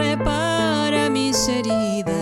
repara mis heridas.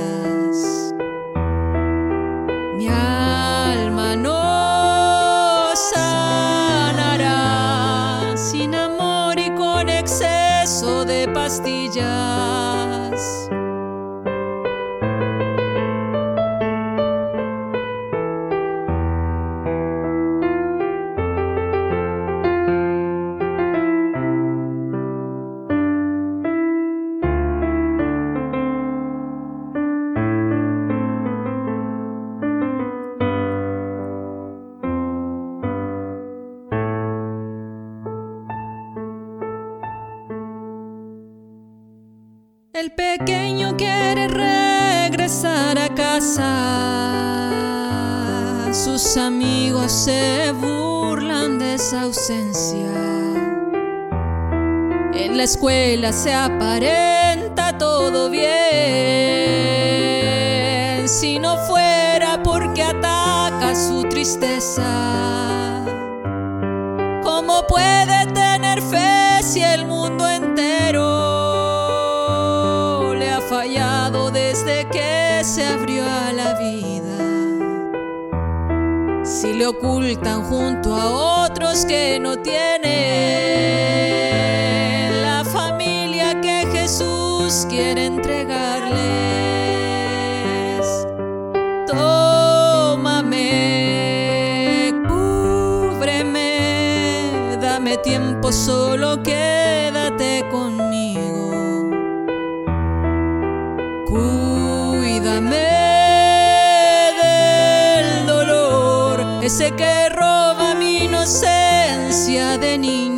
El pequeño quiere regresar a casa. Sus amigos se burlan de esa ausencia. En la escuela se aparenta todo bien. Si no fuera porque ataca su tristeza. Si le ocultan junto a otros que no tienen la familia que Jesús quiere entregarles. Tómame, cúbreme, dame tiempo, solo quédate conmigo. Ese que roba mi inocencia de niño.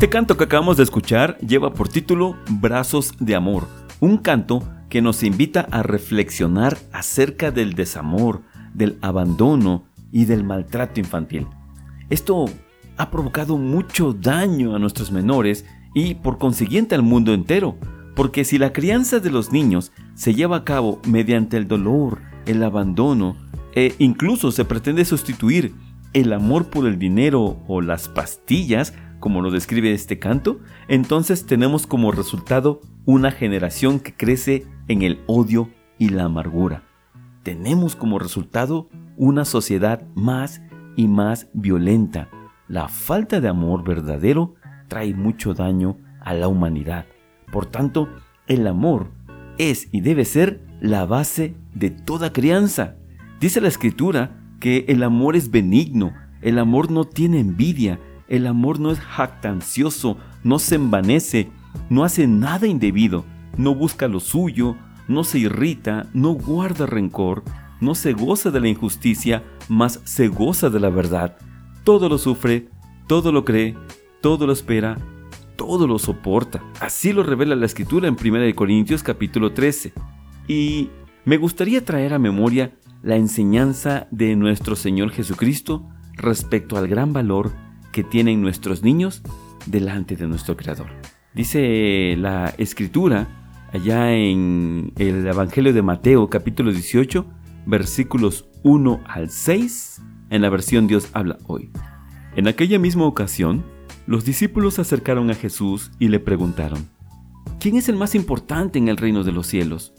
Este canto que acabamos de escuchar lleva por título Brazos de Amor, un canto que nos invita a reflexionar acerca del desamor, del abandono y del maltrato infantil. Esto ha provocado mucho daño a nuestros menores y por consiguiente al mundo entero, porque si la crianza de los niños se lleva a cabo mediante el dolor, el abandono e incluso se pretende sustituir el amor por el dinero o las pastillas, como lo describe este canto, entonces tenemos como resultado una generación que crece en el odio y la amargura. Tenemos como resultado una sociedad más y más violenta. La falta de amor verdadero trae mucho daño a la humanidad. Por tanto, el amor es y debe ser la base de toda crianza. Dice la escritura que el amor es benigno, el amor no tiene envidia, el amor no es jactancioso, no se envanece, no hace nada indebido, no busca lo suyo, no se irrita, no guarda rencor, no se goza de la injusticia, mas se goza de la verdad. Todo lo sufre, todo lo cree, todo lo espera, todo lo soporta. Así lo revela la escritura en 1 Corintios capítulo 13. Y me gustaría traer a memoria la enseñanza de nuestro Señor Jesucristo respecto al gran valor que tienen nuestros niños delante de nuestro Creador. Dice la escritura allá en el Evangelio de Mateo capítulo 18 versículos 1 al 6 en la versión Dios habla hoy. En aquella misma ocasión, los discípulos se acercaron a Jesús y le preguntaron, ¿quién es el más importante en el reino de los cielos?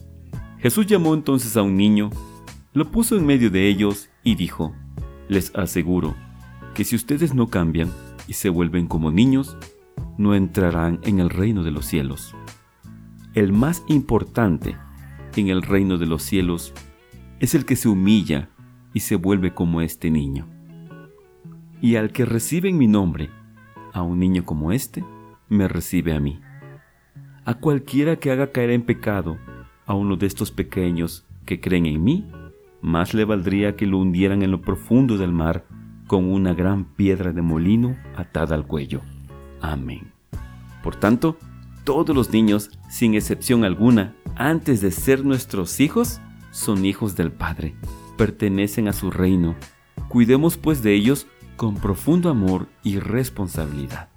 Jesús llamó entonces a un niño, lo puso en medio de ellos y dijo, les aseguro que si ustedes no cambian y se vuelven como niños, no entrarán en el reino de los cielos. El más importante en el reino de los cielos es el que se humilla y se vuelve como este niño. Y al que recibe en mi nombre, a un niño como este, me recibe a mí. A cualquiera que haga caer en pecado a uno de estos pequeños que creen en mí, más le valdría que lo hundieran en lo profundo del mar con una gran piedra de molino atada al cuello. Amén. Por tanto, todos los niños, sin excepción alguna, antes de ser nuestros hijos, son hijos del Padre, pertenecen a su reino. Cuidemos pues de ellos con profundo amor y responsabilidad.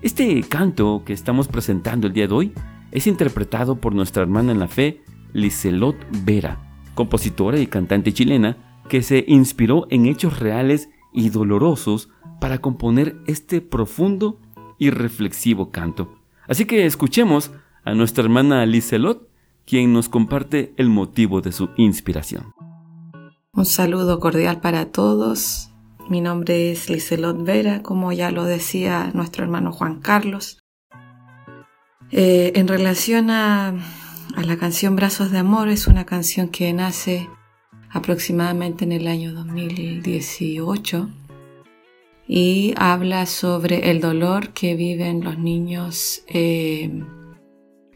Este canto que estamos presentando el día de hoy es interpretado por nuestra hermana en la fe, Liselot Vera, compositora y cantante chilena que se inspiró en hechos reales y dolorosos para componer este profundo y reflexivo canto. Así que escuchemos a nuestra hermana Liselot quien nos comparte el motivo de su inspiración. Un saludo cordial para todos. Mi nombre es Liselot Vera, como ya lo decía nuestro hermano Juan Carlos. Eh, en relación a, a la canción Brazos de Amor, es una canción que nace aproximadamente en el año 2018 y habla sobre el dolor que viven los niños eh,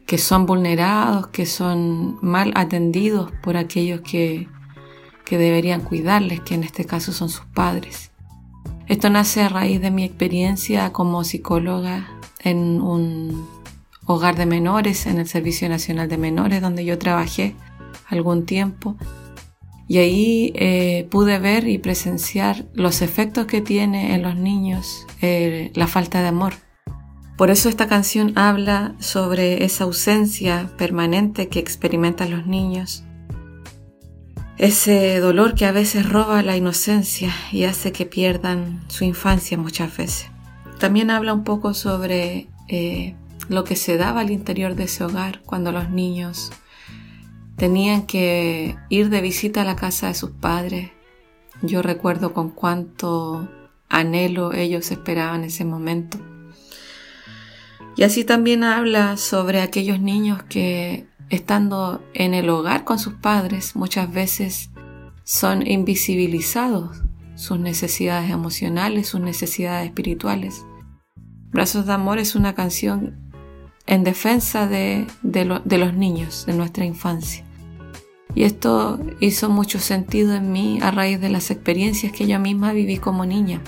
que son vulnerados, que son mal atendidos por aquellos que, que deberían cuidarles, que en este caso son sus padres. Esto nace a raíz de mi experiencia como psicóloga en un hogar de menores, en el Servicio Nacional de Menores, donde yo trabajé algún tiempo. Y ahí eh, pude ver y presenciar los efectos que tiene en los niños eh, la falta de amor. Por eso esta canción habla sobre esa ausencia permanente que experimentan los niños, ese dolor que a veces roba la inocencia y hace que pierdan su infancia muchas veces. También habla un poco sobre eh, lo que se daba al interior de ese hogar cuando los niños tenían que ir de visita a la casa de sus padres. Yo recuerdo con cuánto anhelo ellos esperaban ese momento y así también habla sobre aquellos niños que estando en el hogar con sus padres muchas veces son invisibilizados sus necesidades emocionales, sus necesidades espirituales. Brazos de Amor es una canción en defensa de, los niños, de nuestra infancia. Y esto hizo mucho sentido en mí a raíz de las experiencias que yo misma viví como niña.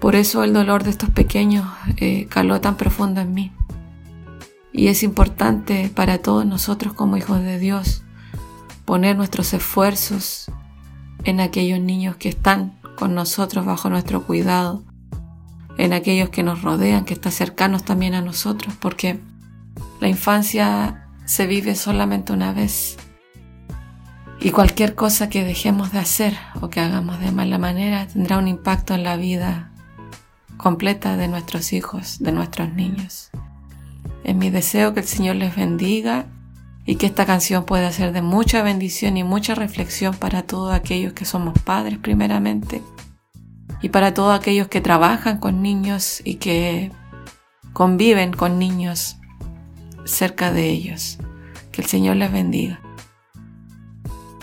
Por eso el dolor de estos pequeños eh, caló tan profundo en mí. Y es importante para todos nosotros como hijos de Dios poner nuestros esfuerzos en aquellos niños que están con nosotros bajo nuestro cuidado, en aquellos que nos rodean, que están cercanos también a nosotros, porque la infancia se vive solamente una vez. Y cualquier cosa que dejemos de hacer o que hagamos de mala manera tendrá un impacto en la vida completa de nuestros hijos, de nuestros niños. Es mi deseo que el Señor les bendiga y que esta canción pueda ser de mucha bendición y mucha reflexión para todos aquellos que somos padres primeramente y para todos aquellos que trabajan con niños y que conviven con niños cerca de ellos. Que el Señor les bendiga.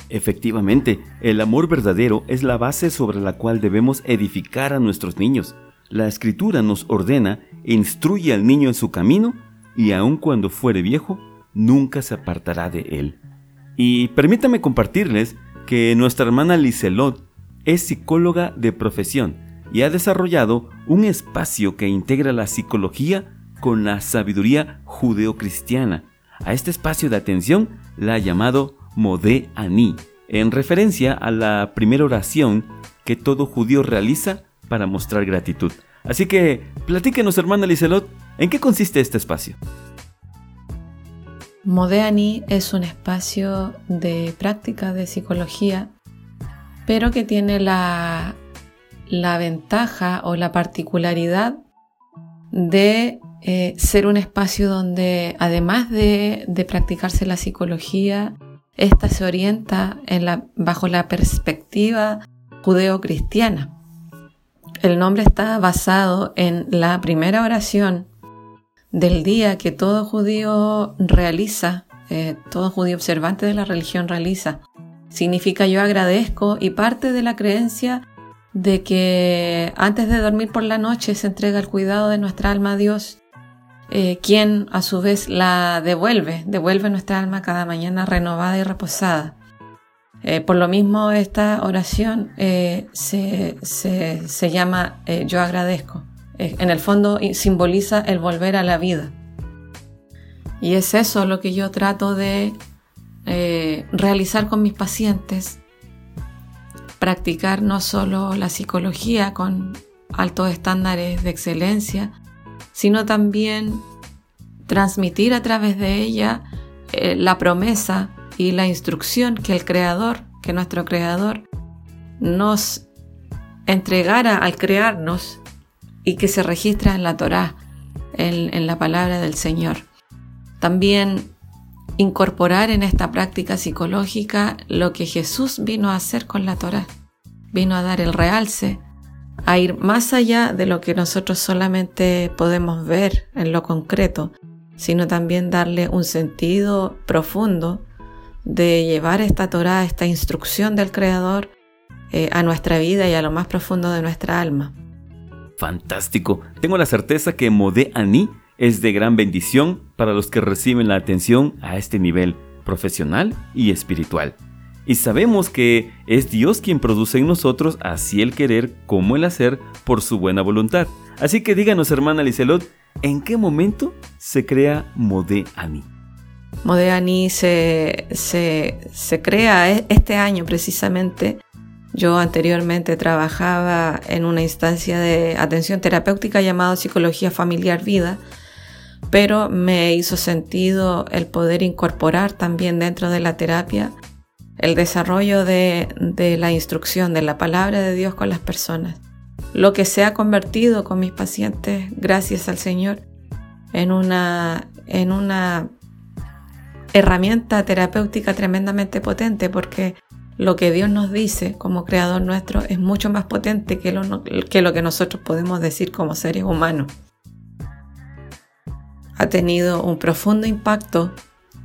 Efectivamente, el amor verdadero es la base sobre la cual debemos edificar a nuestros niños. La escritura nos ordena e instruye al niño en su camino y aun cuando fuere viejo, nunca se apartará de él. Y permítame compartirles que nuestra hermana Liselot es psicóloga de profesión y ha desarrollado un espacio que integra la psicología con la sabiduría judeocristiana. A este espacio de atención la ha llamado Modé Ani, en referencia a la primera oración que todo judío realiza para mostrar gratitud. Así que platíquenos, hermana Liselot, ¿en qué consiste este espacio? Modeani es un espacio de práctica de psicología, pero que tiene la, la ventaja o la particularidad de eh, ser un espacio donde además de, de, practicarse la psicología, esta se orienta bajo la perspectiva judeo-cristiana. El nombre está basado en la primera oración del día que todo judío realiza, eh, todo judío observante de la religión realiza. Significa yo agradezco y parte de la creencia de que antes de dormir por la noche se entrega el cuidado de nuestra alma a Dios, eh, quien a su vez la devuelve, devuelve nuestra alma cada mañana renovada y reposada. Eh, por lo mismo esta oración se, se, llama yo agradezco. Eh, en el fondo simboliza el volver a la vida. Y es eso lo que yo trato de eh, realizar con mis pacientes, practicar no solo la psicología con altos estándares de excelencia, sino también transmitir a través de ella eh, la promesa y la instrucción que el Creador, que nuestro Creador, nos entregara al crearnos y que se registra en la Torá, en, la palabra del Señor. También incorporar en esta práctica psicológica lo que Jesús vino a hacer con la Torá. Vino a dar el realce, a ir más allá de lo que nosotros solamente podemos ver en lo concreto, sino también darle un sentido profundo de llevar esta Torá, esta instrucción del Creador, eh, a nuestra vida y a lo más profundo de nuestra alma. Fantástico. Tengo la certeza que Modé Ani es de gran bendición para los que reciben la atención a este nivel profesional y espiritual. Y sabemos que es Dios quien produce en nosotros así el querer como el hacer por su buena voluntad. Así que díganos, hermana Liselot, ¿en qué momento se crea Modé Ani? Modé Ani se, se, se crea e-, este año precisamente yo anteriormente trabajaba en una instancia de atención terapéutica llamada Psicología Familiar Vida, pero me hizo sentido el poder incorporar también dentro de la terapia el desarrollo de, la instrucción de la palabra de Dios con las personas. Lo que se ha convertido con mis pacientes, gracias al Señor, en una, en una herramienta terapéutica tremendamente potente porque lo que Dios nos dice como creador nuestro es mucho más potente que lo que nosotros podemos decir como seres humanos. Ha tenido un profundo impacto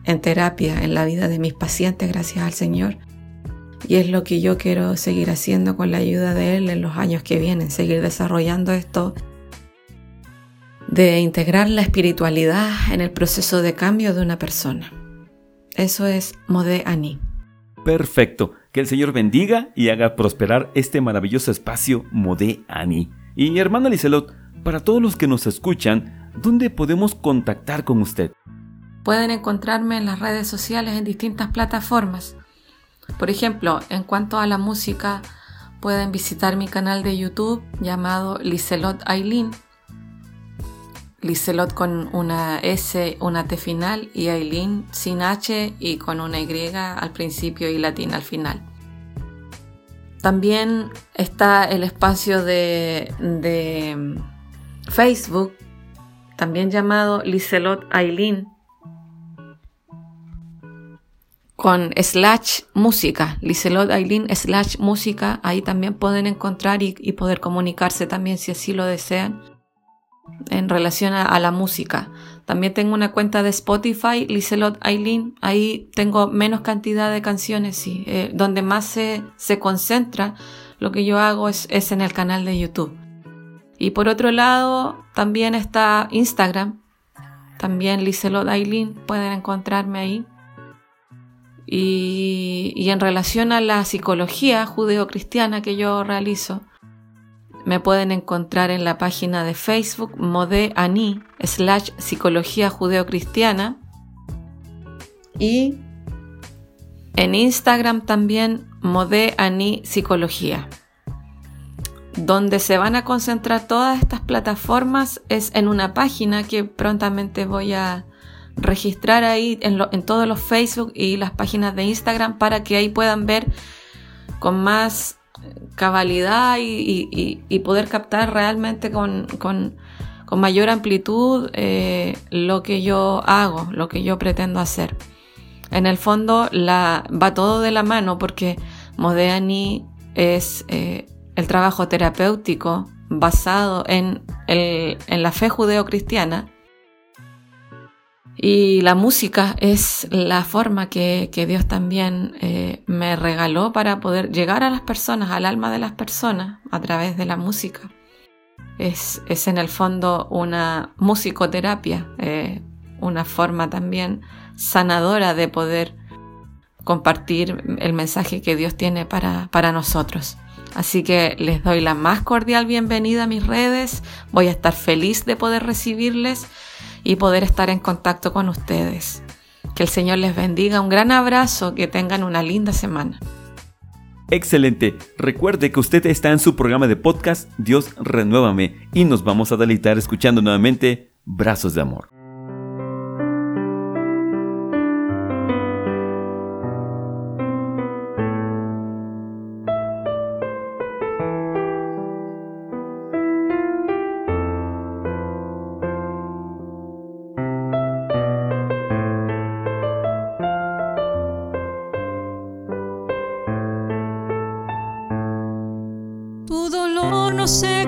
en terapia en la vida de mis pacientes gracias al Señor. Y es lo que yo quiero seguir haciendo con la ayuda de Él en los años que vienen, seguir desarrollando esto de integrar la espiritualidad en el proceso de cambio de una persona. Eso es Modé Ani. Perfecto. Que el Señor bendiga y haga prosperar este maravilloso espacio Modé Ani. Y hermana Liselot, para todos los que nos escuchan, ¿dónde podemos contactar con usted? Pueden encontrarme en las redes sociales en distintas plataformas. Por ejemplo, en cuanto a la música, pueden visitar mi canal de YouTube llamado Liselot Aileen Liselot con una S, una T final y Aileen sin H y con una Y al principio y latina al final. También está el espacio de, de Facebook, también llamado Liselot Aileen, con slash música, Liselot Aileen slash música, ahí también pueden encontrar y poder comunicarse también si así lo desean en relación a, la música. También tengo una cuenta de Spotify, Liselot Aileen. Ahí tengo menos cantidad de canciones, sí. Eh, donde más se, se, concentra lo que yo hago es, es, en el canal de YouTube. Y por otro lado, también está Instagram. También Liselot Aileen. Pueden encontrarme ahí. Y, en relación a la psicología judeocristiana que yo realizo, me pueden encontrar en la página de Facebook Mode Ani slash psicología judeocristiana y en Instagram también Mode Ani Psicología. Donde se van a concentrar todas estas plataformas es en una página que prontamente voy a registrar ahí en, todos los Facebook y las páginas de Instagram para que ahí puedan ver con más cabalidad y, poder captar realmente con, mayor amplitud eh, lo que yo hago, lo que yo pretendo hacer. En el fondo va todo de la mano porque Modeani es eh, el trabajo terapéutico basado en, en la fe judeo-cristiana y la música es la forma que, Dios también eh, me regaló para poder llegar a las personas, al alma de las personas, a través de la música. Es, en el fondo una musicoterapia, eh, una forma también sanadora de poder compartir el mensaje que Dios tiene para, para nosotros. Así que les doy la más cordial bienvenida a mis redes. Voy a estar feliz de poder recibirles y poder estar en contacto con ustedes. Que el Señor les bendiga, un gran abrazo, que tengan una linda semana. Excelente. Recuerde que usted está en su programa de podcast Dios Renuévame y nos vamos a deleitar escuchando nuevamente Brazos de Amor. conocer.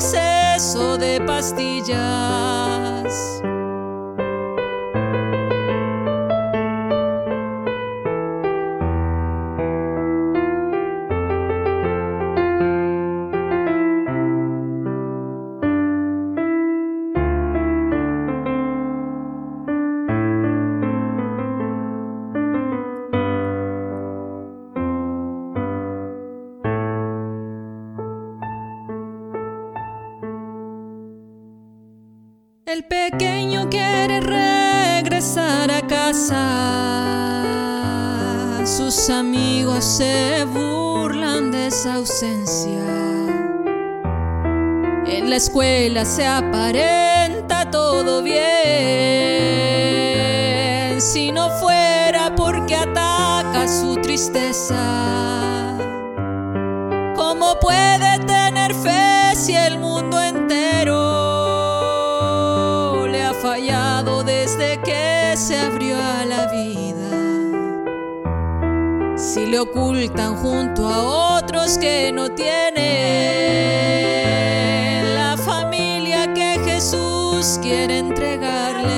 El ausencia. En la escuela se aparenta todo bien. Si no fuera porque ataca su tristeza. ¿Cómo puede tener fe si el mundo entero se abrió le ocultan junto a otros que no tienen la familia que Jesús quiere entregarles.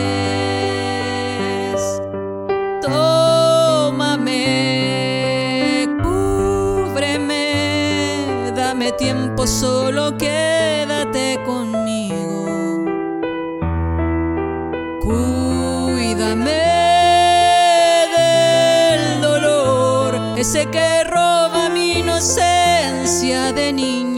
Tómame, cúbreme, dame tiempo, solo quédate conmigo. Que roba mi inocencia de niño.